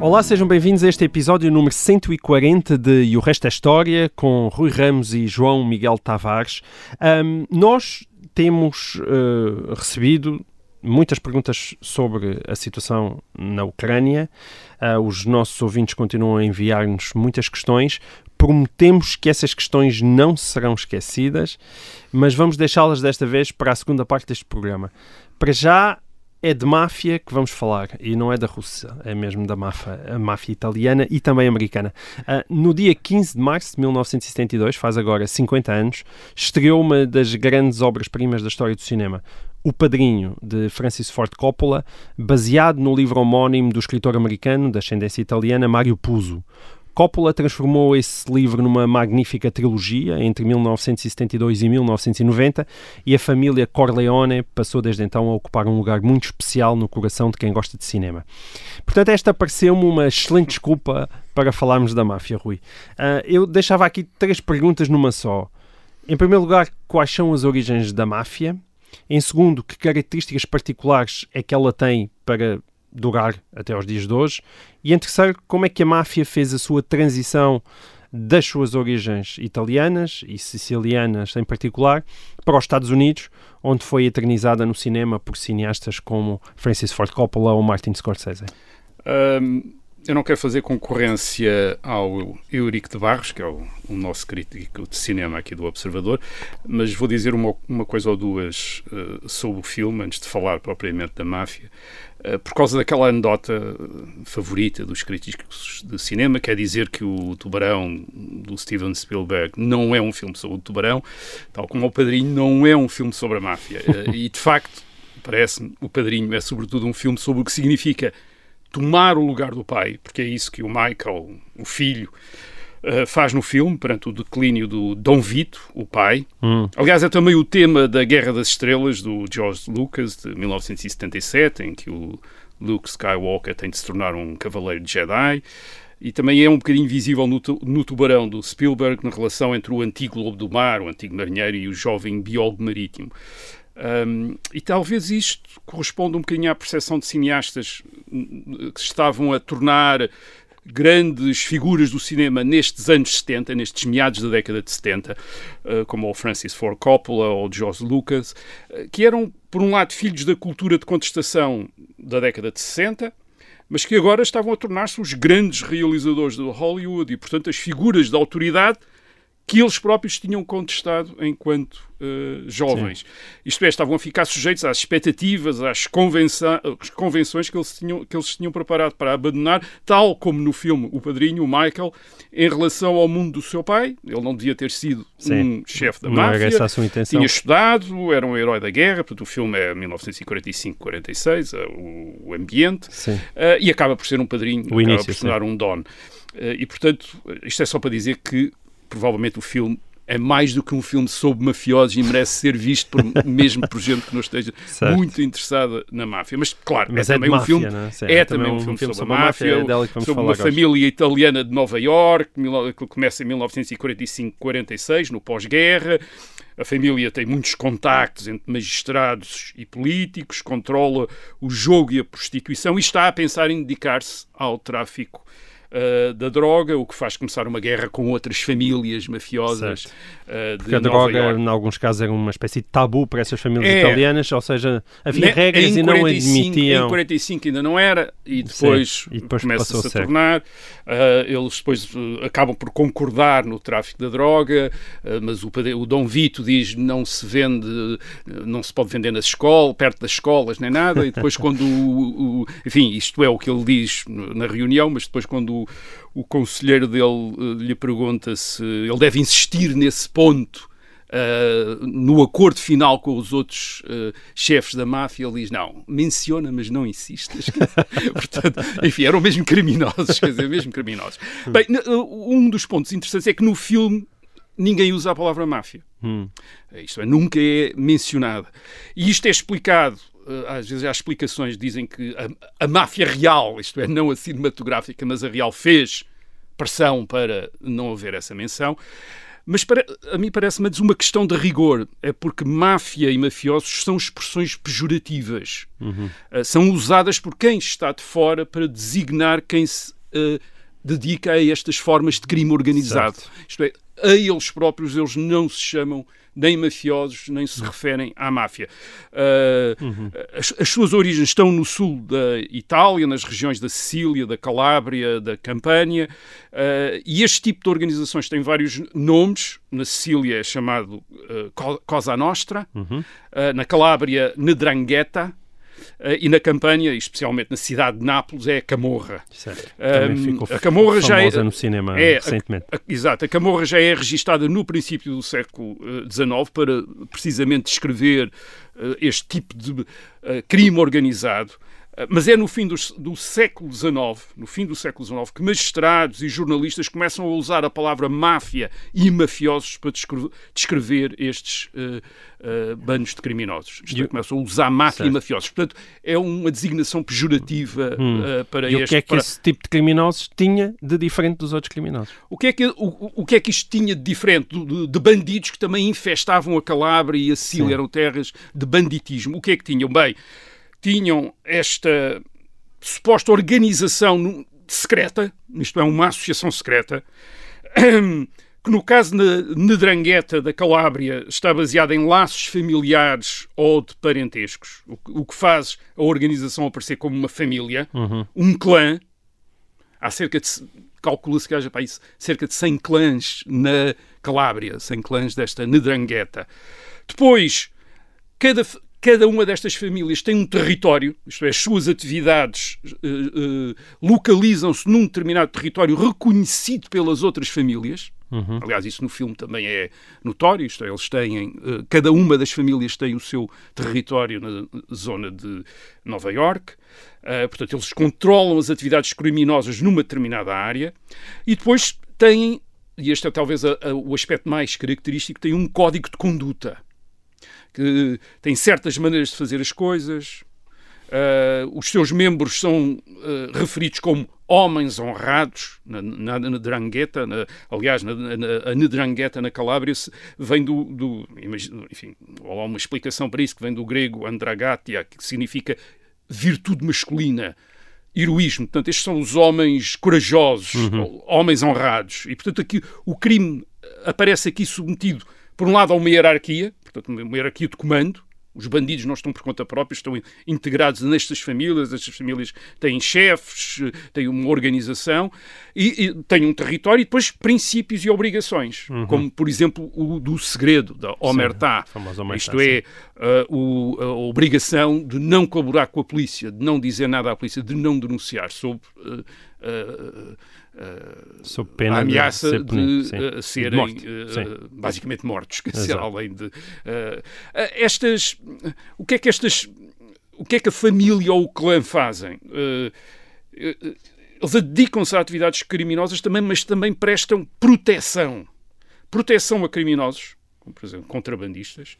Olá, sejam bem-vindos a este episódio número 140 de E o Resto é História, com Rui Ramos e João Miguel Tavares. Ahm, nós temos eh, recebido muitas perguntas sobre a situação na Ucrânia. Ah, os nossos ouvintes continuam a enviar-nos muitas questões. Prometemos que essas questões não serão esquecidas, mas vamos deixá-las desta vez para a segunda parte deste programa. Para já, é de máfia que vamos falar e não é da Rússia, é mesmo da máfia, máfia italiana e também americana. Ah, no dia 15 de março de 1972, faz agora 50 anos, estreou uma das grandes obras-primas da história do cinema, O Padrinho, de Francis Ford Coppola, baseado no livro homónimo do escritor americano de ascendência italiana Mario Puzo. Coppola transformou esse livro numa magnífica trilogia entre 1972 e 1990 e a família Corleone passou desde então a ocupar um lugar muito especial no coração de quem gosta de cinema. Portanto, esta pareceu-me uma excelente desculpa para falarmos da máfia, Rui. Ah, eu deixava aqui três perguntas numa só. Em primeiro lugar, quais são as origens da máfia? Em segundo, que características particulares é que ela tem para durar até aos dias de hoje? E em terceiro, como é que a máfia fez a sua transição das suas origens italianas e sicilianas em particular para os Estados Unidos, onde foi eternizada no cinema por cineastas como Francis Ford Coppola ou Martin Scorsese? Hum, eu não quero fazer concorrência ao Eurico de Barros, que é o, o nosso crítico de cinema aqui do Observador, mas vou dizer uma, uma coisa ou duas uh, sobre o filme, antes de falar propriamente da máfia. Uh, por causa daquela anedota favorita dos críticos de cinema, quer dizer que o Tubarão do Steven Spielberg não é um filme sobre o Tubarão, tal como o Padrinho não é um filme sobre a máfia. Uh, e de facto, parece-me, o Padrinho é sobretudo um filme sobre o que significa tomar o lugar do pai, porque é isso que o Michael, o filho, uh, faz no filme, perante o declínio do Dom Vito, o pai. Hum. Aliás, é também o tema da Guerra das Estrelas, do George Lucas, de 1977, em que o Luke Skywalker tem de se tornar um cavaleiro de Jedi. E também é um bocadinho visível no, no Tubarão do Spielberg, na relação entre o antigo lobo do mar, o antigo marinheiro, e o jovem biólogo marítimo. Um, e talvez isto corresponda um bocadinho à percepção de cineastas que estavam a tornar grandes figuras do cinema nestes anos 70, nestes meados da década de 70, uh, como o Francis Ford Coppola ou o George Lucas, uh, que eram, por um lado, filhos da cultura de contestação da década de 60, mas que agora estavam a tornar-se os grandes realizadores do Hollywood e, portanto, as figuras da autoridade que eles próprios tinham contestado enquanto uh, jovens. Sim. Isto é, estavam a ficar sujeitos às expectativas, às convenções que eles, tinham, que eles tinham preparado para abandonar, tal como no filme O Padrinho, o Michael, em relação ao mundo do seu pai. Ele não devia ter sido Sim. um chefe da Não máfia. Tinha estudado, era um herói da guerra, portanto o filme é 1945-46, o, o, ambiente, uh, e acaba por ser um padrinho, o acaba início, por tornar um don. Uh, e, portanto, isto é só para dizer que provavelmente o filme é mais do que um filme sobre mafiosos e merece ser visto por, mesmo por gente que não esteja certo. muito interessada na máfia. Mas, claro, Mas é, é também máfia, um filme? Sim, é, é também um filme, filme sobre, a máfia, é sobre uma hoje. família italiana de Nova York, que começa em 1945-46, no pós-guerra. A família tem muitos contactos entre magistrados e políticos, controla o jogo e a prostituição e está a pensar em dedicar-se ao tráfico uh, da droga, o que faz começar uma guerra com outras famílias mafiosas uh, Porque a Nova droga, em alguns casos, era uma espécie de tabu para essas famílias É. italianas, ou seja, havia Ne- regras e não 45 admitiam. Em 45 ainda não era, e depois, Sim, e depois começa-se a a tornar. Ah, eles depois acabam por concordar no tráfico da droga, mas o, o Dom Vito diz não se vende, não se pode vender nas escolas, perto das escolas, nem nada, e depois quando o, o- enfim, isto é o que ele diz na reunião, mas depois quando o, o conselheiro dele ah, lhe pergunta se ele deve insistir nesse ponto Uh, no acordo final com os outros uh, chefes da máfia, ele diz: Não, menciona, mas não insistas. Portanto, enfim, eram mesmo criminosos, quer dizer, mesmo criminosos. Bem, n- uh, um dos pontos interessantes é que no filme ninguém usa a palavra máfia. Hum. Isto é, nunca é mencionada. E isto é explicado, eh, às vezes há explicações, dizem que a, a máfia real, isto é, não a cinematográfica, mas a real, fez pressão para não haver essa menção. Mas para, a mim parece-me uma questão de rigor. É porque máfia e mafiosos são expressões pejorativas. Uhum. Uh, são usadas por quem está de fora para designar quem se uh, dedica a estas formas de crime organizado. Certo. Isto é, a eles próprios, eles não se chamam nem mafiosos, nem se referem à máfia. Uh, Uhum. as, as suas origens estão no sul da Itália, nas regiões da Sicília, da Calábria, da Campânia, uh, e este tipo de organizações tem vários nomes. Na Sicília é chamado uh, Co- Cosa Nostra, Uhum. uh, na Calábria, Nedrangheta, e na Campânia, especialmente na cidade de Nápoles, é a Camorra. Certo. Um, ficou a Camorra já é- no cinema é, a- recentemente. a- exato, a Camorra já é registada no princípio do século XIX para precisamente descrever eh, este tipo de eh, crime organizado. Eh, Mas é no fim do, do século XIX, no fim do século XIX, que magistrados e jornalistas começam a usar a palavra máfia e mafiosos para descrever, descrever estes eh, eh, bandos de criminosos. Isto E é, começam a usar máfia Certo. e mafiosos. Portanto, é uma designação pejorativa eh, para Hum. E o este. que é que para- esse tipo de criminosos tinha de diferente dos outros criminosos? O que, é que, o, o que é que isto tinha de diferente de, de bandidos que também infestavam a Calábria e a Sicília, eram terras de banditismo? O que é que tinham? Bem, tinham esta suposta organização secreta, isto é, uma associação secreta, que no caso na Nedrangheta da Calábria está baseada em laços familiares ou de parentescos, o, que- faz a organização aparecer como uma família, um clã, há cerca de calcula-se que haja para isso cerca de 100 clãs na Calábria, 100 clãs desta Nedrangheta. Depois, cada, cada uma destas famílias tem um território, isto é, as suas atividades eh, eh, localizam-se num determinado território reconhecido pelas outras famílias. Aliás, isso no filme também é notório, isto é, eles têm, eh, cada uma das famílias tem o seu território na zona de Nova York. Uh, portanto, eles controlam as atividades criminosas numa determinada área e depois têm, e este é talvez a- a- o aspecto mais característico, têm um código de conduta que tem certas maneiras de fazer as coisas. Uh, os seus membros são uh, referidos como homens honrados na, na, na Drangheta, na- aliás, na, na, a Nedrangheta na Calábria vem do, do enfim, há uma explicação para isso que vem do grego andragatia, que significa virtude masculina, heroísmo. Portanto, estes são os homens corajosos, homens honrados. E, portanto, aqui o crime aparece aqui submetido, por um lado, a uma hierarquia, portanto, uma hierarquia de comando. Os bandidos não estão por conta própria, estão integrados nestas famílias. Estas famílias têm chefes, têm uma organização e, e têm um território e depois princípios e obrigações, como, por exemplo, o do segredo, da omertá. Isto é, uh, o- a obrigação de não colaborar com a polícia, de não dizer nada à polícia, de não denunciar sob uh, uh, pena a ameaça de, uh, De serem morte, sim. basicamente mortos, quer dizer, além de estas, o que é que estas, o que é que a família ou o clã fazem? Eles dedicam-se a atividades criminosas também, mas também prestam proteção. Proteção a criminosos, como por exemplo contrabandistas,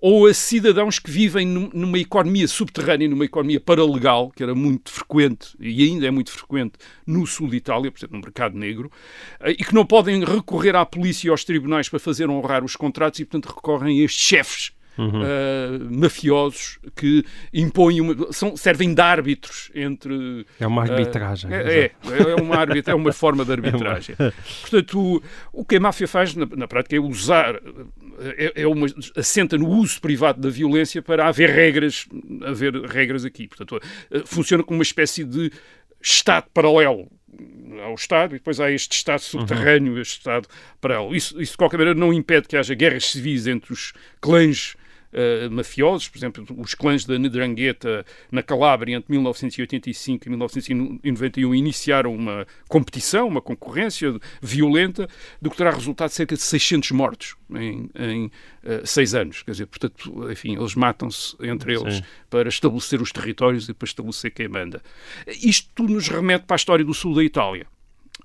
ou a cidadãos que vivem num- numa economia subterrânea, numa economia paralegal, que era muito frequente e ainda é muito frequente no sul de Itália, por exemplo, no mercado negro, eh, e que não podem recorrer à polícia e aos tribunais para fazer honrar os contratos e, portanto, recorrem a estes chefes eh, mafiosos que impõem uma, são, servem de árbitros entre É uma arbitragem. é, é, é uma, arbitra- é uma forma de arbitragem. Portanto, o, o que a máfia faz na, na prática é usar, é, é uma, assenta no uso privado da violência para haver regras, haver regras aqui. Portanto, eh, funciona como uma espécie de Estado paralelo ao Estado e depois há este Estado subterrâneo, este Estado paralelo. Isso, isso, de qualquer maneira, não impede que haja guerras civis entre os clãs eh, mafiosos, por exemplo, os clãs da Nedrangheta na Calábria entre 1985 e 1991 iniciaram uma competição, uma concorrência violenta, do que terá resultado cerca de 600 mortos em, em eh, seis anos. Quer dizer, portanto, enfim, eles matam-se entre eles Sim. para estabelecer os territórios e para estabelecer quem manda. Isto tudo nos remete para a história do sul da Itália.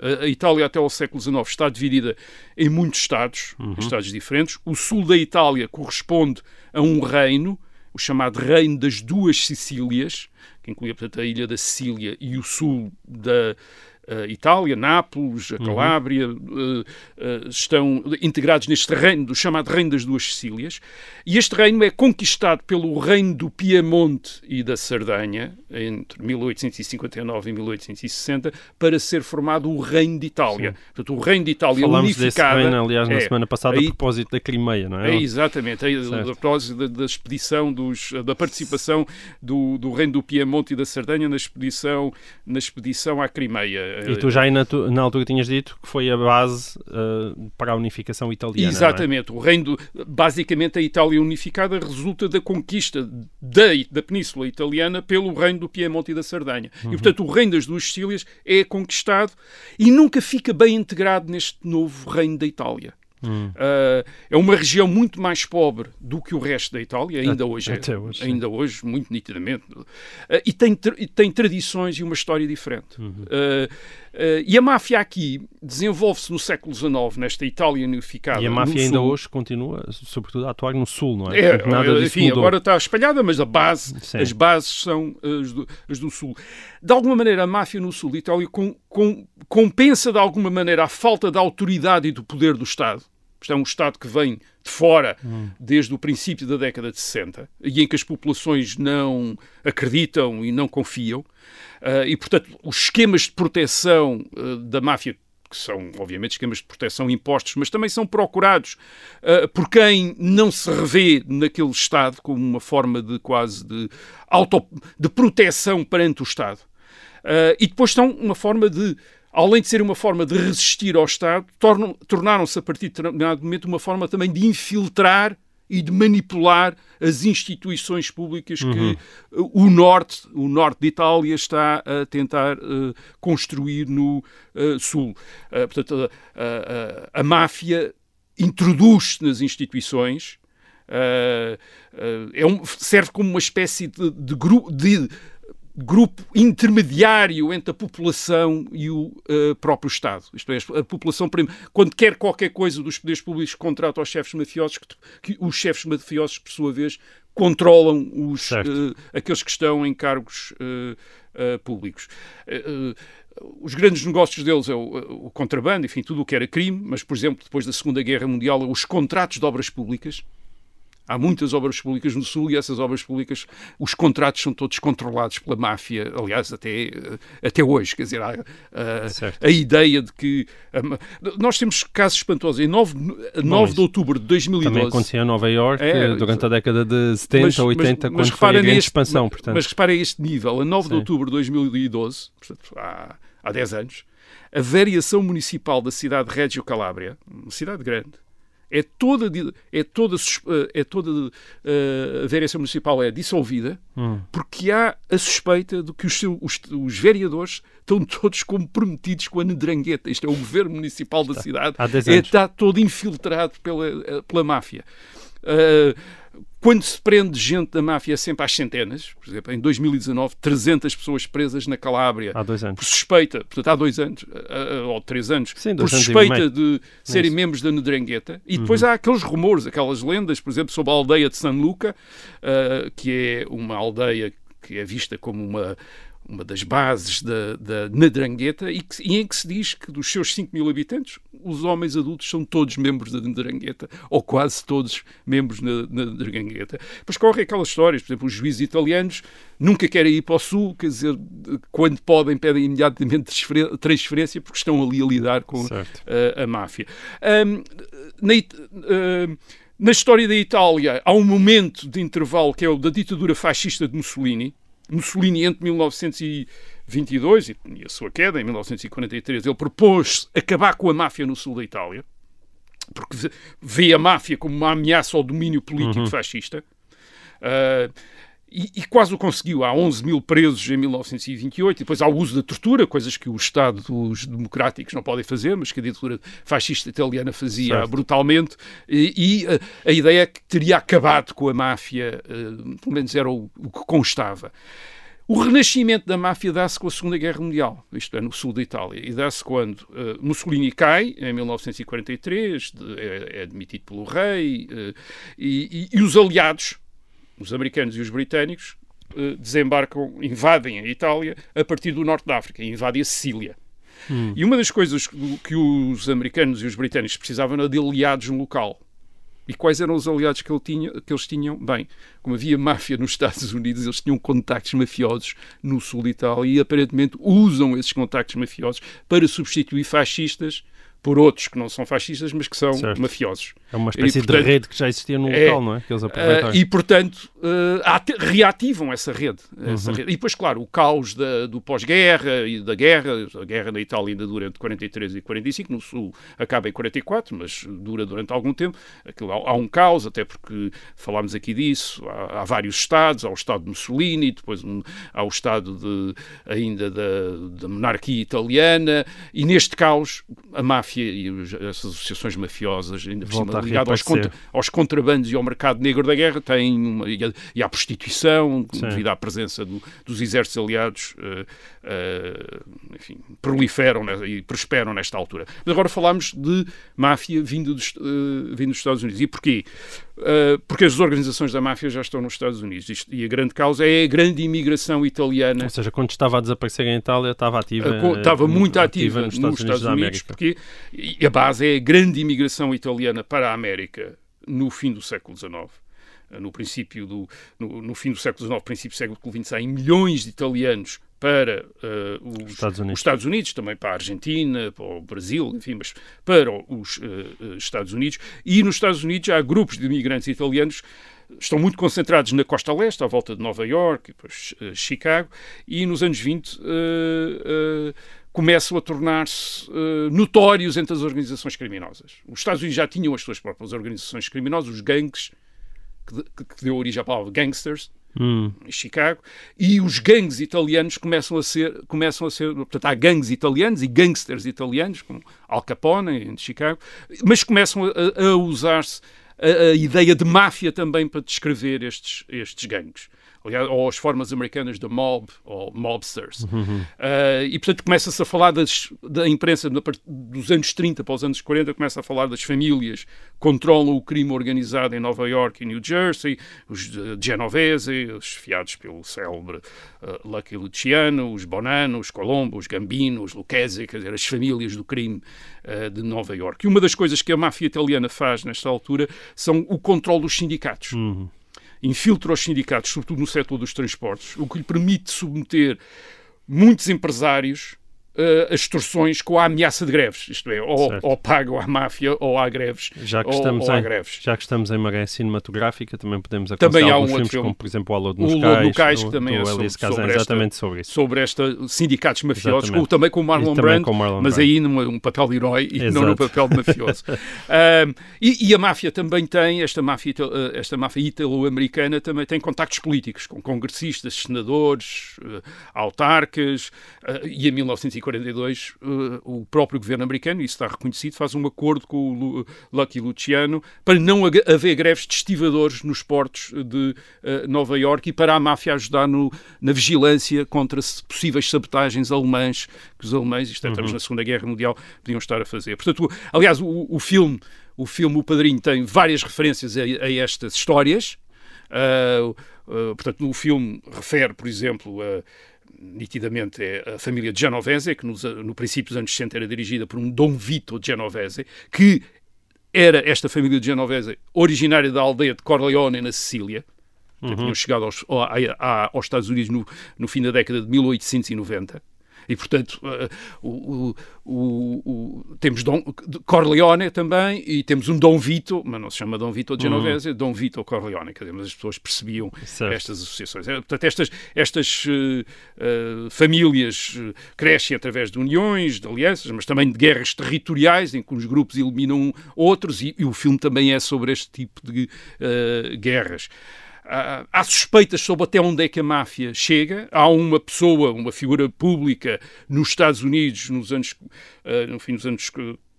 A Itália até ao século XIX está dividida em muitos estados, uhum. estados diferentes. O sul da Itália corresponde a um reino, o chamado Reino das Duas Sicílias, que inclui portanto, a ilha da Sicília e o sul da, a Itália, Nápoles, a uhum. Calábria, uhum. uh, uh, estão integrados neste reino, do chamado Reino das Duas Sicílias, e este reino é conquistado pelo Reino do Piemonte e da Sardanha, entre 1859 e 1860, para ser formado o Reino de Itália. Sim. Portanto, o Reino de Itália Falámos unificada... desse reino, aliás, na é, semana passada, aí, a propósito da Crimeia, não é? é exatamente, a, propósito da, da, expedição, dos, da participação do, do Reino do Piemonte e da Sardanha na expedição, na expedição à Crimeia. E tu já na, na, altura tinhas dito que foi a base uh, para a unificação italiana. É? Exatamente. É? O reino, basicamente, a Itália unificada resulta da conquista da, da Península Italiana pelo reino do Piemonte e da Sardanha. Uhum. E, portanto, o reino das duas Sicílias é conquistado e nunca fica bem integrado neste novo reino da Itália. Hum. Uh, é uma região muito mais pobre do que o resto da Itália, ainda hoje, é, hoje ainda hoje, muito nitidamente, uh, e, tem, e tem tradições e uma história diferente. Uhum. Uh, e a máfia aqui desenvolve-se no século XIX, nesta Itália unificada. E a máfia ainda sul. hoje continua, sobretudo, a atuar no Sul, não é? é Nada enfim, mudou. agora está espalhada, mas a base, as bases são as do, as do, Sul. De alguma maneira, a máfia no Sul da Itália com, com, compensa de alguma maneira a falta da autoridade e do poder do Estado isto é um Estado que vem de fora hum. desde o princípio da década de 60 e em que as populações não acreditam e não confiam. Uh, e, portanto, os esquemas de proteção uh, da máfia que são, obviamente, esquemas de proteção impostos, mas também são procurados uh, por quem não se revê naquele Estado como uma forma de quase de, auto, de proteção perante o Estado. Uh, e depois são uma forma de além de ser uma forma de resistir ao Estado, tornaram-se a partir de determinado momento uma forma também de infiltrar e de manipular as instituições públicas que uhum. o norte, o norte de Itália está a tentar uh, construir no uh, sul. Uh, portanto, a, máfia introduz-se nas instituições, é um, serve como uma espécie de, de, de grupo intermediário entre a população e o uh, próprio Estado. Isto é, a população, quando quer qualquer coisa dos poderes públicos, contrata os chefes mafiosos, que, que os chefes mafiosos, por sua vez, controlam os, uh, aqueles que estão em cargos uh, públicos. os grandes negócios deles é o, o, contrabando, enfim, tudo o que era crime, mas, por exemplo, depois da Segunda Guerra Mundial, os contratos de obras públicas, Há muitas obras públicas no Sul e essas obras públicas, os contratos são todos controlados pela máfia, aliás, até, até hoje. Quer dizer, há, a, a ideia de que. A, nós temos casos espantosos. Em 9, 9 de outubro de 2012. Também acontecia em Nova Iorque é, durante a década de 70 mas, 80, mas, quando foi a grande neste, expansão. Portanto. Mas repara este nível. A 9 Sim. de outubro de 2012, portanto, há, há 10 anos, a variação municipal da cidade de Reggio Calabria, uma cidade grande, é toda, é toda, eh, é toda uh, a vereação municipal é dissolvida hum. porque há a suspeita de que os, seu, os, os, vereadores estão todos comprometidos com a nedrangueta. Isto é o governo municipal da cidade. É, está todo infiltrado pela, eh, pela máfia. Uh, quando se prende gente da máfia sempre às centenas, por exemplo, em 2019, 300 pessoas presas na Calábria há dois anos. por suspeita, portanto há dois anos, ou três anos, Sim, por suspeita de serem Isso. membros da Nedrangueta. E depois uhum. há aqueles rumores, aquelas lendas, por exemplo, sobre a aldeia de San Luca, uh, que é uma aldeia que é vista como uma, uma das bases da, da e, que, e, em que se diz que dos seus 5 mil habitantes, os homens adultos são todos membros da Nadrangueta, ou quase todos membros da Nadrangueta. Depois correm aquelas histórias, por exemplo, os juízes italianos nunca querem ir para o Sul, quer dizer, quando podem, pedem imediatamente transferência, porque estão ali a lidar com a, a máfia. Um, na, uh, na história da Itália, há um momento de intervalo que é o da ditadura fascista de Mussolini, Mussolini, entre 1922 e a sua queda, em 1943, ele propôs acabar com a máfia no sul da Itália, porque vê a máfia como uma ameaça ao domínio político uhum. fascista. Uh, e, e, quase o conseguiu. Há 11 mil presos em 1928, e depois há o uso da tortura, coisas que os Estados democráticos não podem fazer, mas que a ditadura fascista italiana fazia certo. brutalmente, e, e a, a, ideia é que teria acabado com a máfia, uh, pelo menos era o, o que constava. O renascimento da máfia dá-se com a Segunda Guerra Mundial, isto é, no sul da Itália, e dá-se quando uh, Mussolini cai, em 1943, de, é, é, admitido pelo rei, uh, e, e, e, os aliados, os americanos e os britânicos, uh, desembarcam, invadem a Itália a partir do norte da África, invadem a Sicília. Hum. E uma das coisas que os americanos e os britânicos precisavam era de aliados no local. E quais eram os aliados que, ele tinha, que eles tinham? Bem, como havia máfia nos Estados Unidos, eles tinham contactos mafiosos no sul de Itália e aparentemente usam esses contactos mafiosos para substituir fascistas por outros que não são fascistas, mas que são certo. mafiosos. É uma espécie e, portanto, de rede que já existia no é, local, não é? Que eles Uh, e, portanto, uh, reativam essa rede, essa uhum. rede, E depois, claro, o caos da, do pós-guerra e da guerra, a guerra na Itália ainda dura entre 43 e 45, no Sul acaba em 44, mas dura durante algum tempo. Aquilo, há, há, um caos, até porque falámos aqui disso, há, há vários estados, há o estado de Mussolini, depois um, há o estado de, ainda da, da monarquia italiana, e neste caos a máfia e as associações mafiosas, ainda por cima ligado aos, contra, aos, contrabandos e ao mercado negro da guerra, têm uma, e, a, e à prostituição, Sim. devido à presença do, dos exércitos aliados, uh, uh, enfim, proliferam né, e prosperam nesta altura. Mas agora falámos de máfia vindo dos, uh, vindo dos Estados Unidos. E porquê? Uh, porque as organizações da máfia já estão nos Estados Unidos e a grande causa é a grande imigração italiana. Ou seja, quando estava a desaparecer em Itália, estava ativa. Uh, estava muito ativa, ativa nos Estados, nos Estados Unidos, Unidos porque a base é a grande imigração italiana para a América no fim do século XIX no princípio do no, no, fim do século XIX, princípio do século XX, há milhões de italianos para uh, os, Estados os, Estados Unidos, também para a Argentina, para o Brasil, enfim, mas para os uh, Estados Unidos. E nos Estados Unidos há grupos de imigrantes italianos estão muito concentrados na costa leste, à volta de Nova York, depois uh, Chicago, e nos anos 20 começam a tornar-se uh, notórios entre as organizações criminosas. Os Estados Unidos já tinham as suas próprias organizações criminosas, os gangues, que, que deu origem à palavra gangsters, hum. em Chicago, e os gangues italianos começam a ser, começam a ser, portanto, há gangues italianos e gangsters italianos, como Al Capone, em Chicago, mas começam a, a usar-se a, a, ideia de máfia também para descrever estes, estes gangues ou as formas americanas de mob, ou mobsters. Uhum. Uh, e, portanto, começa-se a falar das, da imprensa dos anos 30 para os anos 40, começa a falar das famílias que controlam o crime organizado em Nova York e New Jersey, os Genovese, os fiados pelo célebre uh, Lucky Luciano, os Bonanno, os Colombo, os Gambino, os Lucchese, quer dizer, as famílias do crime uh, de Nova York. E uma das coisas que a máfia italiana faz nesta altura são o controle dos sindicatos. Uhum infiltra os sindicatos, sobretudo no setor dos transportes, o que lhe permite submeter muitos empresários uh, as extorsões com a ameaça de greves. Isto é, ou, ou pagam à máfia ou há greves. Já que, ou, estamos ou em, greves. Já que estamos em maré cinematográfica, também podemos aconselhar também há um filmes, filme, como por exemplo O Alô nos Cais, Cais que também é sobre, sobre exatamente sobre isso. Sobre esta sindicatos mafiosos, ou também com o Marlon Brando, mas aí num um papel de herói e Exato. não no papel de mafioso. um, e, e, a máfia também tem, esta máfia, eh, esta máfia italo-americana também tem contactos políticos com congressistas, senadores, uh, autarcas, e em 1942 uh, o próprio governo americano, isso está reconhecido, faz um acordo com o Lu Lucky Luciano para não haver greves de estivadores nos portos de uh, Nova York e para a máfia ajudar no, na vigilância contra possíveis sabotagens alemãs que os alemães, isto é, estamos uhum. na Segunda Guerra Mundial, podiam estar a fazer. Portanto, aliás, o, o filme o filme O Padrinho tem várias referências a, a estas histórias. Uh, uh, portanto, o filme refere, por exemplo, a nitidamente é a família Genovese, que nos, no princípio dos anos 60 era dirigida por um Dom Vito Genovese, que era esta família de Genovese originária da aldeia de Corleone, na Sicília, uhum. tinham chegado aos, aos Estados Unidos no, no fim da década de 1890 e, portanto, uh, o, o, o, temos Dom Corleone também e temos um Dom Vito, mas não se chama Dom Vito de Genovese, uhum. Dom Vito Corleone, quer dizer, mas as pessoas percebiam certo. estas associações. É, portanto, estas, estas uh, uh, famílias crescem através de uniões, de alianças, mas também de guerras territoriais, em que os grupos eliminam outros, e, e o filme também é sobre este tipo de guerras. Uh, há suspeitas sobre até onde é que a máfia chega. Há uma pessoa, uma figura pública nos Estados Unidos, nos anos, uh, no fim dos anos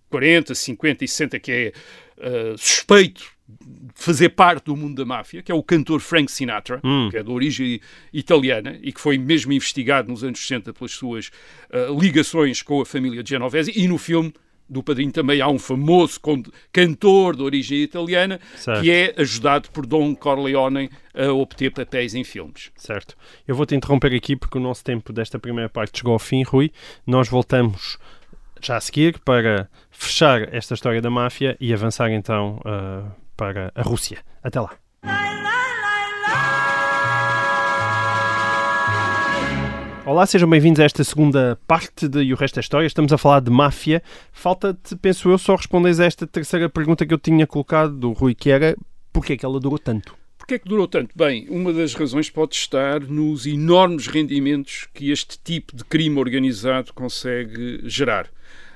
40, 50 e 60, que é uh, suspeito fazer parte do mundo da máfia, que é o cantor Frank Sinatra, Hum. que é de origem italiana e que foi mesmo investigado nos anos 60 pelas suas ah, ligações com a família Genovese e no filme do Padrinho também há um famoso cantor de origem italiana Certo. que é ajudado por Don Corleone a obter papéis em filmes. Certo. Eu vou-te interromper aqui porque o nosso tempo desta primeira parte chegou ao fim, Rui. Nós voltamos já a seguir para fechar esta história da máfia e avançar então ah, para a Rússia. Até lá. Olá, sejam bem-vindos a esta segunda parte de E o Resto da História. Estamos a falar de máfia. Falta-te, penso eu, só responderes a esta terceira pergunta que eu tinha colocado do Rui, que era porquê é que ela durou tanto? Porquê é que durou tanto? Bem, uma das razões pode estar nos enormes rendimentos que este tipo de crime organizado consegue gerar.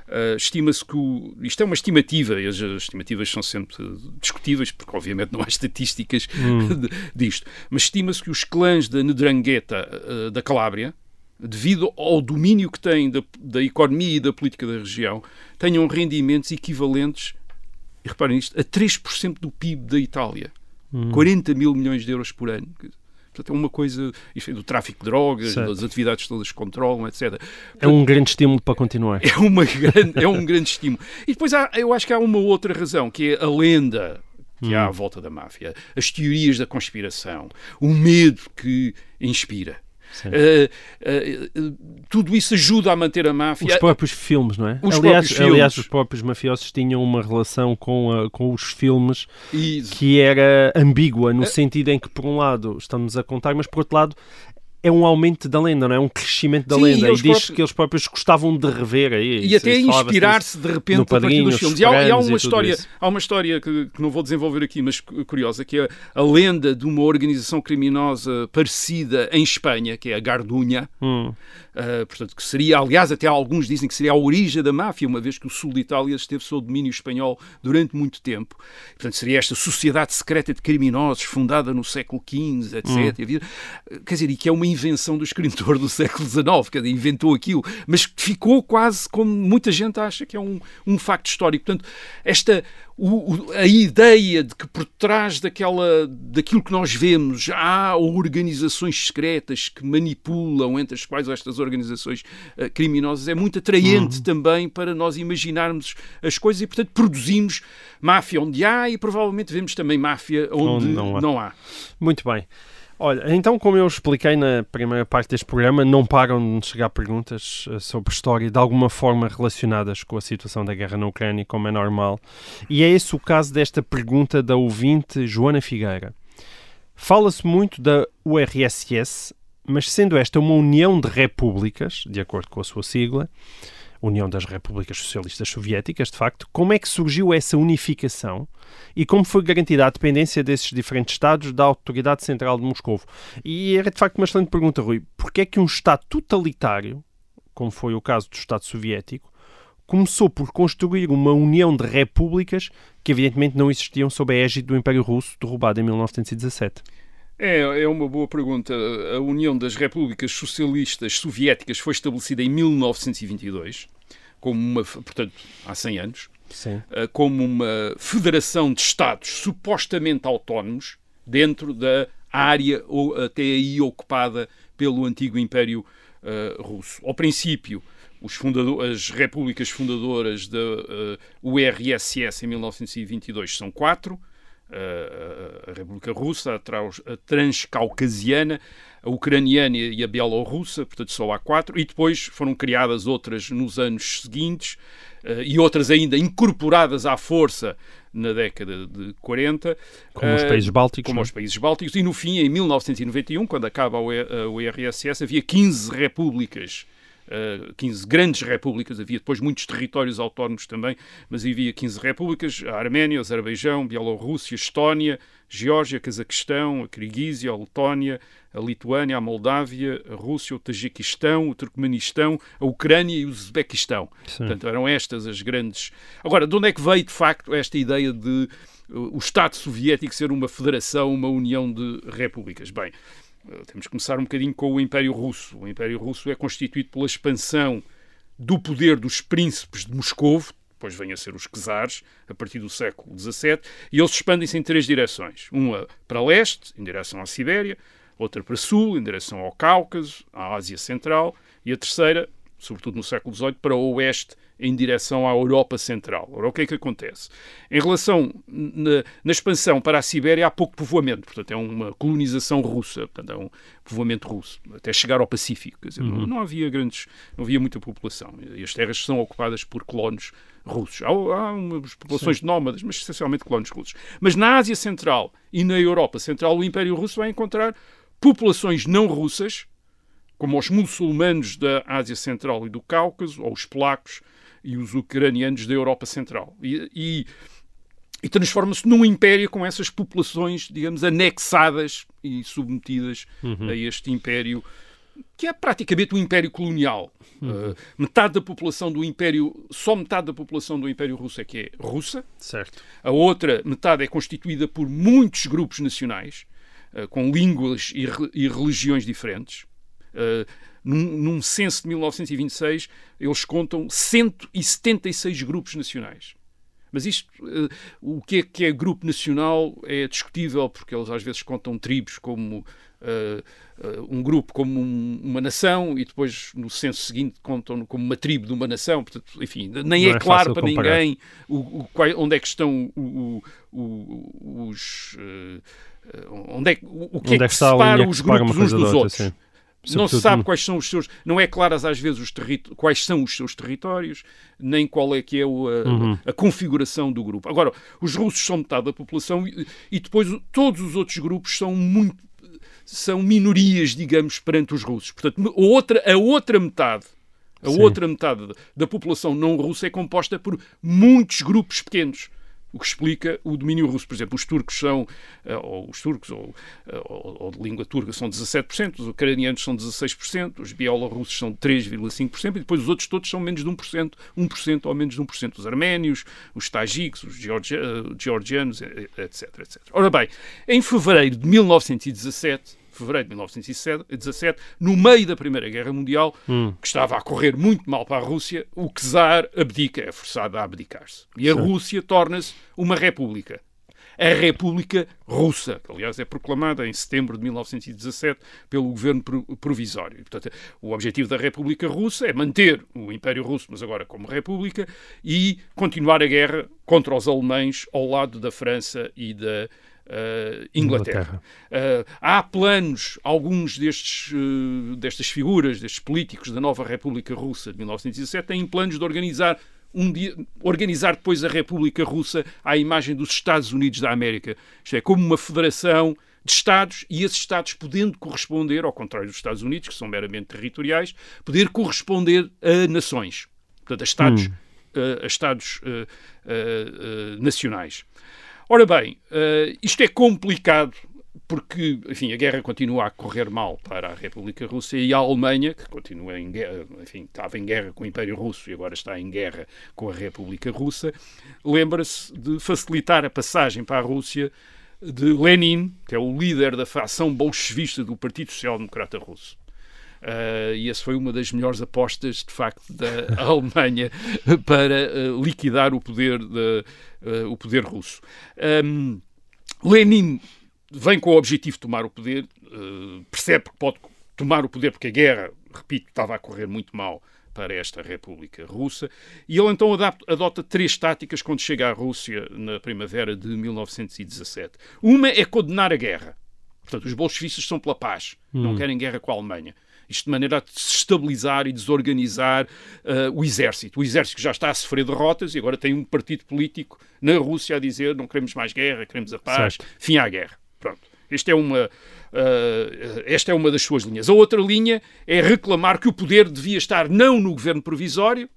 Ah, Estima-se que o, isto é uma estimativa, e as as estimativas são sempre discutíveis, porque obviamente não há estatísticas de- disto, mas estima-se que os clãs da Nedrangheta ah, da Calábria, devido ao domínio que têm da, da economia e da política da região, tenham rendimentos equivalentes, e reparem isto, a 3% do PIB da Itália. 40 mil milhões de euros por ano. Portanto, é uma coisa, é do tráfico de drogas, Certo. das atividades todas que controlam, etc. É um grande estímulo para continuar. É, uma grande, é um grande estímulo. E depois há, eu acho que há uma outra razão, que é a lenda que há à volta da máfia, as teorias da conspiração, o medo que inspira. Eh, eh, tudo isso ajuda a manter a máfia. Os próprios filmes, não é? Os aliás, próprios filmes. aliás, os próprios mafiosos tinham uma relação com, a- com os filmes E- que era ambígua, no sentido em que, por um lado, estamos a contar, mas por outro lado, é um aumento da lenda, não é? É um crescimento da Sim, lenda. e E diz próprios- que eles próprios gostavam de rever aí. e até inspirar-se de repente a partir dos os filmes. E há, e há e uma tudo história, há uma história que, que não vou desenvolver aqui, mas cu- curiosa, que é a lenda de uma organização criminosa parecida em Espanha, que é a Gardunha. Hum, Uh, portanto, que seria, aliás, até alguns dizem que seria a origem da máfia, uma vez que o sul de Itália esteve sob domínio espanhol durante muito tempo. Portanto, seria esta sociedade secreta de criminosos fundada no século XV, etc. Havia- Quer dizer, e que é uma invenção do escritor do século XIX, dizer, inventou aquilo, mas que ficou quase como muita gente acha que é um, um facto histórico. Portanto, esta. O- a ideia de que por trás daquela, daquilo que nós vemos há organizações secretas que manipulam, entre as quais estas organizações eh, criminosas, é muito atraente também para nós imaginarmos as coisas e, portanto, produzimos máfia onde há e provavelmente vemos também máfia onde, Onde não há. não há. muito bem. Olha, então, como eu expliquei na primeira parte deste programa, não param de chegar perguntas eh, sobre história de alguma forma relacionadas com a situação da guerra na Ucrânia, como é normal. E é esse o caso desta pergunta da ouvinte Joana Figueira. Fala-se muito da URSS, mas sendo esta uma união de repúblicas, de acordo com a sua sigla, União das Repúblicas Socialistas Soviéticas, de facto, como é que surgiu essa unificação e como foi garantida a dependência desses diferentes Estados da Autoridade Central de Moscovo? E era de facto uma excelente pergunta, Rui. Porquê é que um Estado totalitário, como foi o caso do Estado Soviético, começou por construir uma união de repúblicas que evidentemente não existiam sob a égide do Império Russo, derrubado em 1917? É, é uma boa pergunta. A União das Repúblicas Socialistas Soviéticas foi estabelecida em 1922, como uma, portanto, há 100 anos, Sim. eh, como uma federação de Estados supostamente autónomos dentro da área ou até aí ocupada pelo antigo Império eh, Russo. Ao princípio, as repúblicas fundadoras da eh, URSS em 1922 são quatro. A República Russa, a, Transcaucasiana, a Ucraniana e a Bielorrussa, portanto só há quatro, e depois foram criadas outras nos anos seguintes eh, e outras ainda incorporadas à força na década de 40. Como os eh, países bálticos. como é? os países bálticos, e no fim, em 1991, quando acaba a URSS, havia 15 repúblicas, eh, 15 grandes repúblicas, havia depois muitos territórios autónomos também, mas havia 15 repúblicas, a Arménia, Azerbaijão, Bielorrússia, Estónia, Geórgia, Cazaquistão, a Kirguísia, a Letónia, a Lituânia, a Moldávia, a Rússia, o Tajiquistão, o Turcomenistão, a Ucrânia e o Uzbequistão. Sim. Portanto, eram estas as grandes. Agora, de onde é que veio de facto esta ideia de uh, o Estado soviético ser uma federação, uma união de repúblicas? Bem, temos que começar um bocadinho com o Império Russo. O Império Russo é constituído pela expansão do poder dos príncipes de Moscovo, depois vêm a ser os czares, a partir do século XVII, e eles expandem-se em três direções. Uma para leste, em direção à Sibéria, outra para sul, em direção ao Cáucaso, à Ásia Central, e a terceira, sobretudo no século XVIII, para o oeste, em direção à Europa Central. Ora, o que é que acontece? Em relação na, na, expansão para a Sibéria, há pouco povoamento, portanto, é uma colonização russa, portanto, é um povoamento russo, até chegar ao Pacífico. Quer dizer, uhum. não, não, havia grandes, não havia muita população. E as terras são ocupadas por colonos russos. Há, há umas populações Sim. nómadas, mas essencialmente colonos russos. Mas na Ásia Central e na Europa Central, o Império Russo vai encontrar populações não russas, como os muçulmanos da Ásia Central e do Cáucaso, ou os polacos e os ucranianos da Europa Central. E, e, e transforma-se num império com essas populações, digamos, anexadas e submetidas uhum. a este império que é praticamente um império colonial. Uhum. Uh, metade da população do império, só metade da população do império russo é que é russa. Certo. A outra metade é constituída por muitos grupos nacionais, uh, com línguas e, e religiões diferentes. Uh, num, num censo de 1926, eles contam 176 grupos nacionais. Mas isto, uh, o que é que é grupo nacional é discutível, porque eles às vezes contam tribos como uh, uh, um grupo como um, uma nação e depois no censo seguinte contam como uma tribo de uma nação. Portanto, enfim, nem é, é, claro para comparar. ninguém o, o, onde é que estão o, os. onde é, o, que onde é que, separa os grupos uns dos outros. Sim não se sabe quais são os seus, não é claras às vezes os quais são os seus territórios, nem qual é que é o, a, uhum. a, configuração do grupo. Agora, os russos são metade da população e, e depois todos os outros grupos são muito são minorias, digamos, perante os russos. Portanto, a outra, a outra metade a Sim. outra metade da população não russa é composta por muitos grupos pequenos o que explica o domínio russo. Por exemplo, os turcos são, eh, ou os turcos, ou, eh, ou, ou de língua turca, são 17%, os ucranianos são 16%, os bielorrussos são 3,5%, e depois os outros todos são menos de 1%, 1% ou menos de 1%. Os arménios, os tajiques, os eh, georgianos, etc, etc. Ora bem, em fevereiro de 1917, fevereiro de 1917, no meio da Primeira Guerra Mundial, hum. que estava a correr muito mal para a Rússia, o czar abdica, é forçado a abdicar-se. E a Sim. Rússia torna-se uma república. A República Russa, que aliás é proclamada em setembro de 1917 pelo governo provisório. Portanto, o objetivo da República Russa é manter o Império Russo, mas agora como República, e continuar a guerra contra os alemães ao lado da França e da Uh, Inglaterra. Inglaterra. Uh, há planos, alguns destes, uh, destas figuras, destes políticos da nova República Russa de 1917, têm planos de organizar um dia, organizar depois a República Russa à imagem dos Estados Unidos da América. Isto é, como uma federação de Estados e esses Estados podendo corresponder, ao contrário dos Estados Unidos, que são meramente territoriais, poder corresponder a nações, portanto, a Estados, hum. a Estados nacionais. Ora bem, uh, isto é complicado porque, enfim, a guerra continua a correr mal para a República Russa e a Alemanha, que continua em guerra, enfim, estava em guerra com o Império Russo e agora está em guerra com a República Russa, lembra-se de facilitar a passagem para a Rússia de Lenin, que é o líder da facção bolchevista do Partido Social Democrata Russo. Uh, e essa foi uma das melhores apostas, de facto, da Alemanha para uh, liquidar o poder, de, uh, o poder russo. Um, Lenin vem com o objetivo de tomar o poder, percebe que pode tomar o poder porque a guerra, repito, estava a correr muito mal para esta República Russa, e ele então adapta, adota três táticas quando chega à Rússia na primavera de 1917. Uma é condenar a guerra. Portanto, os bolchevistas são pela paz, hum. não querem guerra com a Alemanha. Isto de maneira a desestabilizar e desorganizar uh, o exército. O exército já está a sofrer derrotas e agora tem um partido político na Rússia a dizer não queremos mais guerra, queremos a paz, certo. fim à guerra. Pronto. Esta é, uma, uh, esta é uma das suas linhas. A outra linha é reclamar que o poder devia estar não no governo provisório,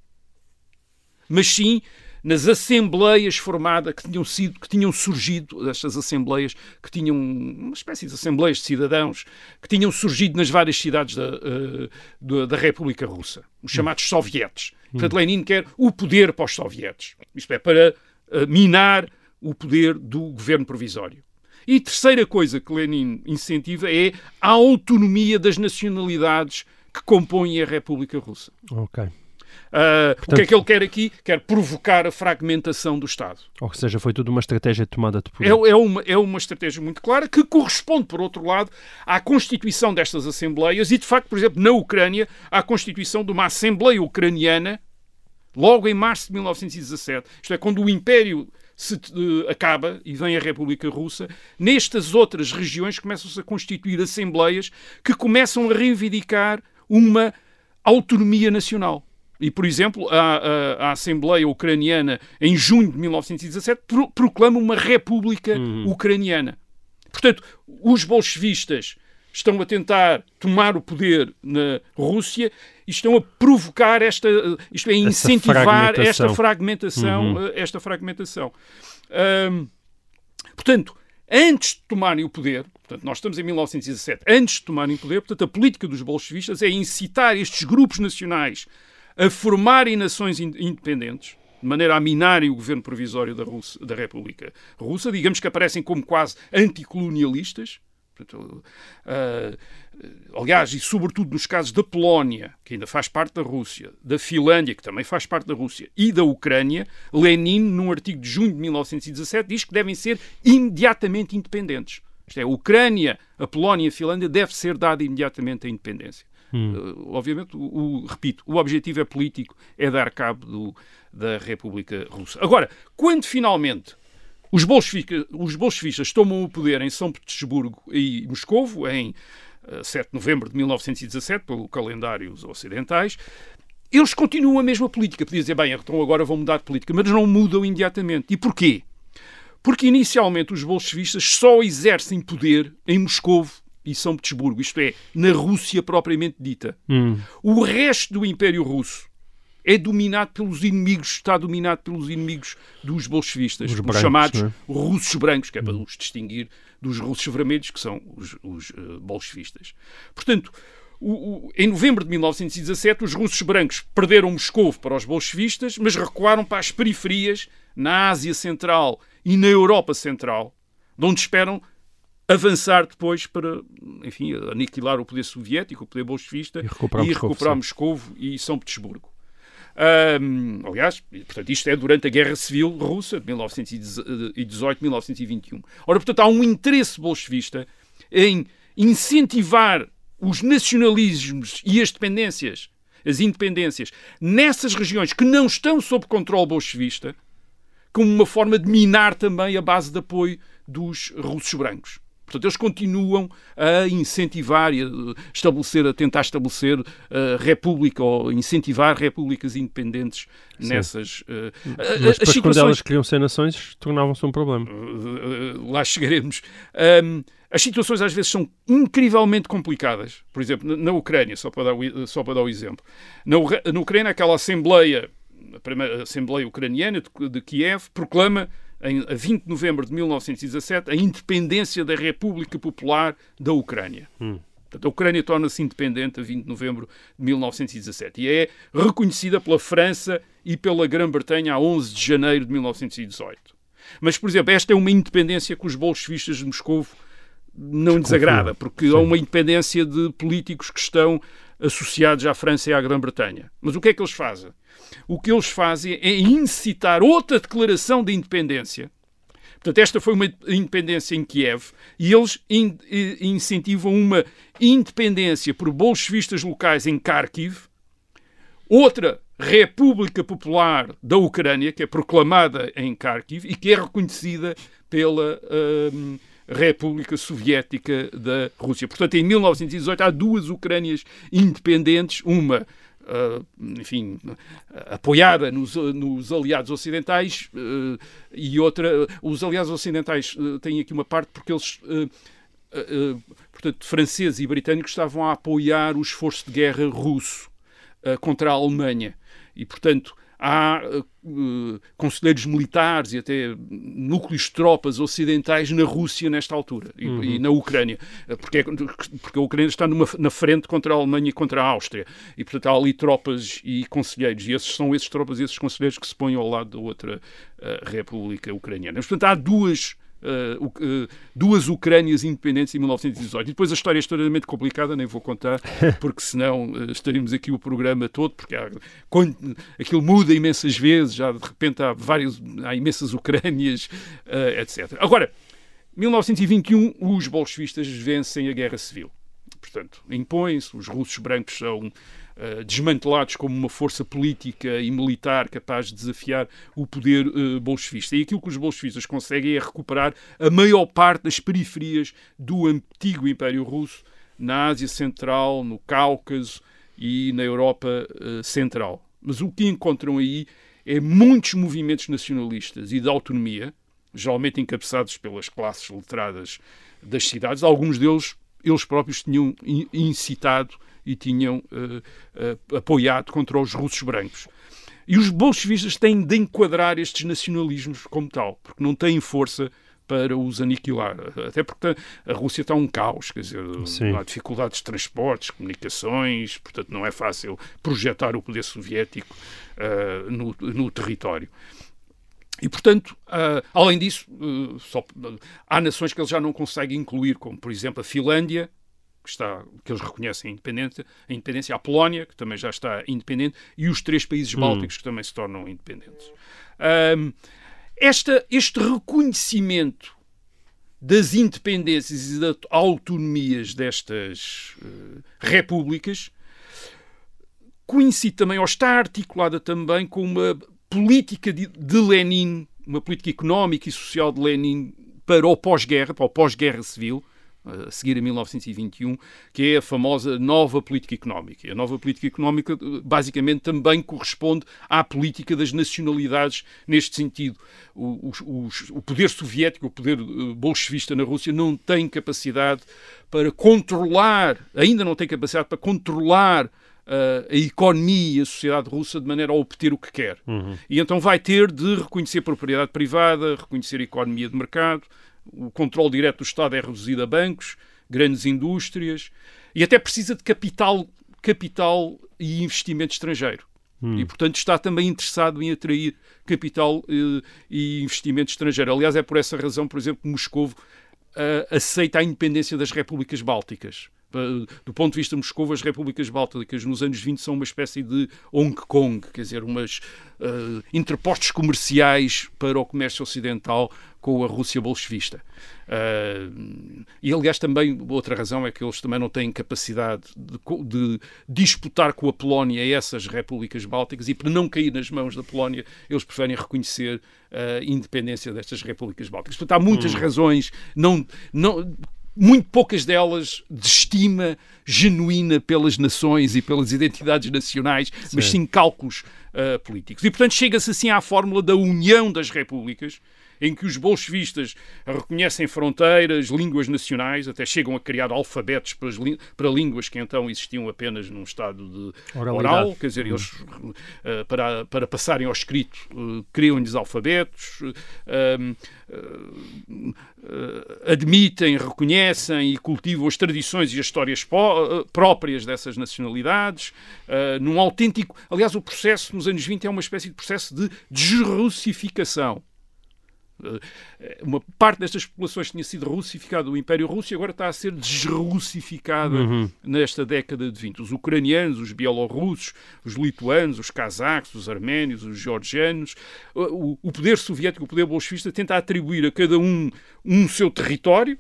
mas sim nas assembleias formadas que tinham sido, que tinham surgido, estas assembleias que tinham uma espécie de assembleias de cidadãos que tinham surgido nas várias cidades da, uh, da, da, República Russa, os chamados sovietes. Portanto, Lenin quer o poder para os sovietes. Isto é, para uh, minar o poder do governo provisório. E terceira coisa que Lenin incentiva é a autonomia das nacionalidades que compõem a República Russa. Ok. Uh, o que é que ele quer aqui? Quer provocar a fragmentação do Estado. Ou seja, foi tudo uma estratégia de tomada de poder. É, é, uma, é uma estratégia muito clara que corresponde, por outro lado, à constituição destas assembleias e, de facto, por exemplo, na Ucrânia, à constituição de uma Assembleia Ucraniana logo em março de 1917. Isto é, quando o Império se uh, acaba e vem a República Russa, nestas outras regiões começam-se a constituir assembleias que começam a reivindicar uma autonomia nacional. E, por exemplo, a, a, a, Assembleia Ucraniana, em junho de 1917, pro, proclama uma República uhum. Ucraniana. Portanto, os bolchevistas estão a tentar tomar o poder na Rússia e estão a provocar esta, isto é, incentivar fragmentação. esta fragmentação, uhum. Eh, esta fragmentação. Portanto, antes de tomarem o poder, portanto, nós estamos em 1917, antes de tomarem o poder, portanto, a política dos bolchevistas é incitar estes grupos nacionais a formarem nações independentes, de maneira a minarem o governo provisório da, da República Russa, digamos que aparecem como quase anticolonialistas. Portanto, uh, aliás, e sobretudo nos casos da Polónia, que ainda faz parte da Rússia, da Finlândia, que também faz parte da Rússia, e da Ucrânia, Lenin, num artigo de junho de 1917, diz que devem ser imediatamente independentes. Isto é, a Ucrânia, a Polónia e a Finlândia deve ser dada imediatamente a independência. Hum. Uh, obviamente, o, o, repito, o objetivo é político, é dar cabo do, da República Russa. Agora, quando finalmente os bolchevistas, os bolchevistas tomam o poder em São Petersburgo e Moscovo, em uh, 7 de novembro de 1917, pelo calendário ocidentais, eles continuam a mesma política. Podia dizer, bem, então agora vão mudar de política, mas não mudam imediatamente. E porquê? Porque inicialmente os bolchevistas só exercem poder em Moscovo e São Petersburgo, isto é, na Rússia propriamente dita. Hum. O resto do Império Russo é dominado pelos inimigos, está dominado pelos inimigos dos bolchevistas, os, brancos, chamados é? russos brancos, que é para hum. os distinguir dos russos vermelhos, que são os, os uh, bolchevistas. Portanto, o, o, em novembro de 1917, os russos brancos perderam Moscou para os bolchevistas, mas recuaram para as periferias, na Ásia Central e na Europa Central, de onde esperam avançar depois para, enfim, aniquilar o poder soviético, o poder bolchevista e recuperar, e Moscovo, recuperar Moscovo e São Petersburgo. Um, aliás, portanto, isto é durante a Guerra Civil Russa de 1918-1921. Ora, portanto, há um interesse bolchevista em incentivar os nacionalismos e as dependências, as independências, nessas regiões que não estão sob controle bolchevista, como uma forma de minar também a base de apoio dos russos brancos. Portanto, eles continuam a incentivar e a estabelecer, a tentar estabelecer uh, república ou incentivar repúblicas independentes Sim. nessas. Uh, Mas depois, quando elas queriam ser nações, tornavam-se um problema. Uh, lá chegaremos. Um, as situações às vezes são incrivelmente complicadas. Por exemplo, na, Ucrânia, só para dar o, só para dar o exemplo. Na, na Ucrânia, aquela Assembleia, a primeira Assembleia Ucraniana de, de Kiev, proclama em, a 20 de novembro de 1917, a independência da República Popular da Ucrânia. Hum. Portanto, a Ucrânia torna-se independente a 20 de novembro de 1917 e é reconhecida pela França e pela Grã-Bretanha a 11 de janeiro de 1918. Mas, por exemplo, esta é uma independência que os bolchevistas de Moscou não desagrada, porque Sim. há uma independência de políticos que estão associados à França e à Grã-Bretanha. Mas o que é que eles fazem? O que eles fazem é incitar outra declaração de independência. Portanto, esta foi uma independência em Kiev e eles in, incentivam uma independência por bolchevistas locais em Kharkiv, outra República Popular da Ucrânia, que é proclamada em Kharkiv e que é reconhecida pela uh, República Soviética da Rússia. Portanto, em 1918 há duas Ucrânias independentes, uma Uh, enfim, apoiada nos, nos aliados ocidentais uh, e outra, os aliados ocidentais uh, têm aqui uma parte porque eles, portanto, franceses e britânicos estavam a apoiar o esforço de guerra russo contra a Alemanha e, portanto, há uh, conselheiros militares e até núcleos de tropas ocidentais na Rússia nesta altura e, uhum. e na Ucrânia, porque, é, porque a Ucrânia está numa, na frente contra a Alemanha e contra a Áustria e, portanto, há ali tropas e conselheiros e esses são esses tropas e esses conselheiros que se põem ao lado da outra uh, República Ucraniana. Portanto, há duas uh, uh, duas Ucrânias independentes em 1918. E depois a história é extremamente complicada, nem vou contar, porque senão uh, estaríamos aqui o programa todo, porque há, quando, aquilo muda imensas vezes, já de repente há, vários, há imensas Ucrânias, etc. Agora, 1921, os bolchevistas vencem a Guerra Civil. Portanto, impõem-se, os russos brancos são uh, desmantelados como uma força política e militar capaz de desafiar o poder uh, bolchevista. E aquilo que os bolchevistas conseguem é recuperar a maior parte das periferias do antigo Império Russo na Ásia Central, no Cáucaso e na Europa uh, Central. Mas o que encontram aí é muitos movimentos nacionalistas e de autonomia, geralmente encabeçados pelas classes letradas das cidades, alguns deles eles próprios tinham incitado e tinham uh, uh, apoiado contra os russos brancos. E os bolchevistas têm de enquadrar estes nacionalismos como tal, porque não têm força para os aniquilar. Até porque a Rússia está um caos, quer dizer, Sim. há dificuldades de transportes, comunicações, portanto não é fácil projetar o poder soviético uh, no, no território. E, portanto, uh, além disso, uh, só, há nações que eles já não conseguem incluir, como, por exemplo, a Finlândia, que, está, que eles reconhecem a independência, a independência, a Polónia, que também já está independente, e os três países hum. bálticos, que também se tornam independentes. Um, esta, este reconhecimento das independências e das autonomias destas uh, repúblicas coincide também, ou está articulada também com uma política de, de Lenin, uma política económica e social de Lenin para o pós-guerra, para o pós-guerra civil, a seguir a 1921, que é a famosa nova política económica. E a nova política económica, basicamente, também corresponde à política das nacionalidades neste sentido. O, o, o poder soviético, o poder eh, bolchevista na Rússia, não tem capacidade para controlar, ainda não tem capacidade para controlar Uh, a economia e a sociedade russa de maneira a obter o que quer. Uhum. E então vai ter de reconhecer propriedade privada, reconhecer a economia de mercado, o controle direto do Estado é reduzido a bancos, grandes indústrias e até precisa de capital, capital e investimento estrangeiro. Hum. E, portanto, está também interessado em atrair capital e, eh, e investimento estrangeiro. Aliás, é por essa razão, por exemplo, que Moscou uh, aceita a independência das repúblicas bálticas do ponto de vista de Moscou, as repúblicas bálticas nos anos 20 são uma espécie de Hong Kong, quer dizer, umas uh, interpostos comerciais para o comércio ocidental com a Rússia bolchevista. Uh, e, aliás, também outra razão é que eles também não têm capacidade de, de, disputar com a Polónia essas repúblicas bálticas e, para não cair nas mãos da Polónia, eles preferem reconhecer a independência destas repúblicas bálticas. Portanto, há muitas hum. razões, não, não muito poucas delas de estima genuína pelas nações e pelas identidades nacionais, sim. mas sim cálculos uh, políticos. E, portanto, chega-se assim à fórmula da união das repúblicas, em que os bolchevistas reconhecem fronteiras, línguas nacionais, até chegam a criar alfabetos para, para línguas que então existiam apenas num estado de oral, quer dizer, eles, uh, para, para passarem ao escrito, uh, criam-lhes alfabetos, uh, admitem, reconhecem e cultivam as tradições e as histórias próprias dessas nacionalidades, num autêntico. Aliás, o processo nos anos 20 é uma espécie de processo de desrussificação. Eh, uma parte destas populações tinha sido russificada do Império Russo e agora está a ser desrussificada uhum. nesta década de 20. Os ucranianos, os bielorrussos, os lituanos, os casacos, os arménios, os georgianos. O, o poder soviético, o poder bolchevista, tenta atribuir a cada um um seu território,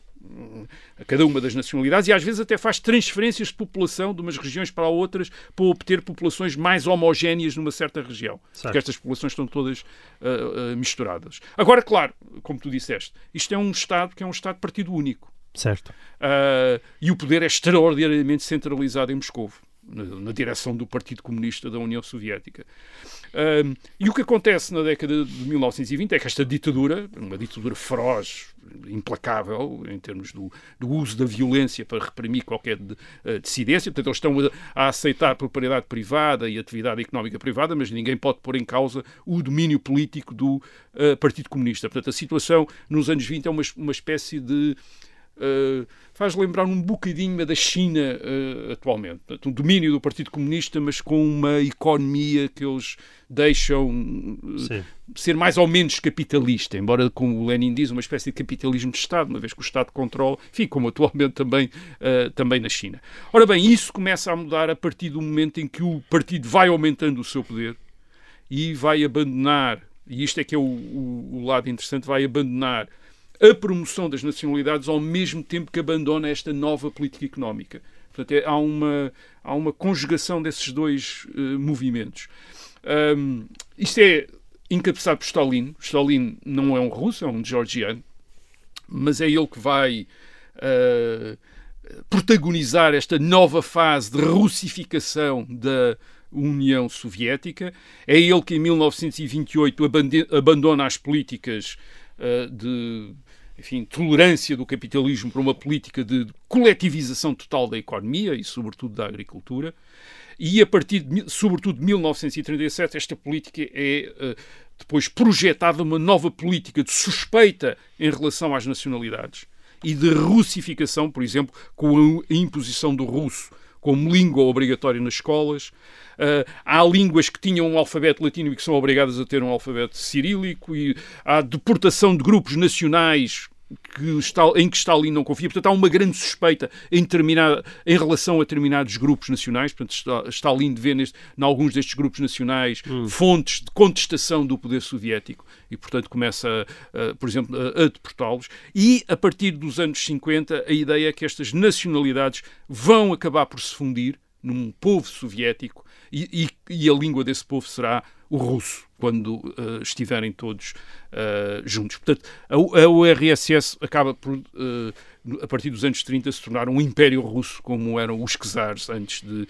a cada uma das nacionalidades e às vezes até faz transferências de população de umas regiões para outras para obter populações mais homogéneas numa certa região. Certo. Porque estas populações estão todas uh, uh, misturadas. Agora, claro, como tu disseste, isto é um Estado que é um Estado partido único. Certo. Uh, e o poder é extraordinariamente centralizado em Moscou, na, direção do Partido Comunista da União Soviética. Um, e o que acontece na década de 1920 é que esta ditadura, uma ditadura feroz, implacável em termos do, do uso da violência para reprimir qualquer de, uh, dissidência, portanto eles estão a, a, aceitar propriedade privada e atividade económica privada, mas ninguém pode pôr em causa o domínio político do uh, Partido Comunista. Portanto, a situação nos anos 20 é uma, uma espécie de uh, faz lembrar um bocadinho da China uh, atualmente. Portanto, um domínio do Partido Comunista, mas com uma economia que eles deixam uh, ser mais ou menos capitalista, embora, como o Lenin diz, uma espécie de capitalismo de Estado, uma vez que o Estado controla, enfim, como atualmente também, também na China. Ora bem, isso começa a mudar a partir do momento em que o partido vai aumentando o seu poder e vai abandonar, e isto é que é o, o, o lado interessante, vai abandonar a promoção das nacionalidades ao mesmo tempo que abandona esta nova política económica. Portanto, é, há, uma, há uma conjugação desses dois uh, movimentos. Um, isto é encabeçado por Stalin. Stalin não é um russo, é um georgiano, mas é ele que vai uh, protagonizar esta nova fase de russificação da União Soviética. É ele que, em 1928, abandona as políticas uh, de enfim, tolerância do capitalismo para uma política de coletivização total da economia e, sobretudo, da agricultura. E a partir, de, sobretudo, de 1937, esta política é uh, depois projetada uma nova política de suspeita em relação às nacionalidades e de russificação, por exemplo, com a imposição do russo como língua obrigatória nas escolas. Uh, há línguas que tinham um alfabeto latino e que são obrigadas a ter um alfabeto cirílico, e há deportação de grupos nacionais que em que Stalin não confia. Portanto, há uma grande suspeita em, em relação a determinados grupos nacionais. Portanto, Stalin vê neste, em alguns destes grupos nacionais hum. fontes de contestação do poder soviético e, portanto, começa, a, por exemplo, a, a deportá-los. E, a partir dos anos 50, a ideia é que estas nacionalidades vão acabar por se fundir num povo soviético e, e, e a língua desse povo será o russo, quando uh, estiverem todos uh, juntos. Portanto, a, a URSS acaba por, uh, a partir dos anos 30, se tornar um império russo, como eram os czares antes de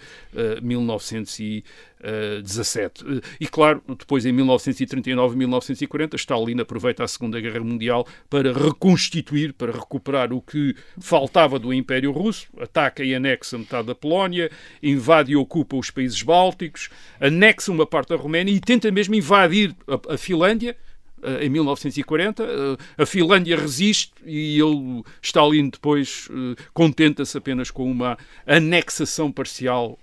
1917. E, claro, depois, em 1939 e 1940, Stalin aproveita a Segunda Guerra Mundial para reconstituir, para recuperar o que faltava do Império Russo, ataca e anexa metade da Polónia, invade e ocupa os países bálticos, anexa uma parte da Roménia e tenta mesmo invadir a, a Finlândia eh, em 1940. Eh, a Finlândia resiste e ele, Stalin depois eh, contenta-se apenas com uma anexação parcial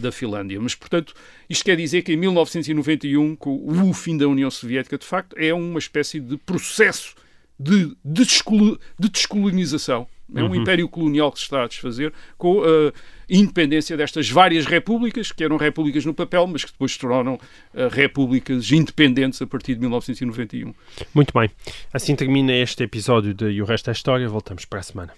da Finlândia. Mas, portanto, isto quer dizer que em 1991, com o fim da União Soviética, de facto, é uma espécie de processo de, de descolonização é um uhum. império colonial que se está a desfazer com a independência destas várias repúblicas, que eram repúblicas no papel, mas que depois se tornaram uh, repúblicas independentes a partir de 1991. Muito bem. Assim termina este episódio de E o Resto é História. Voltamos para a semana.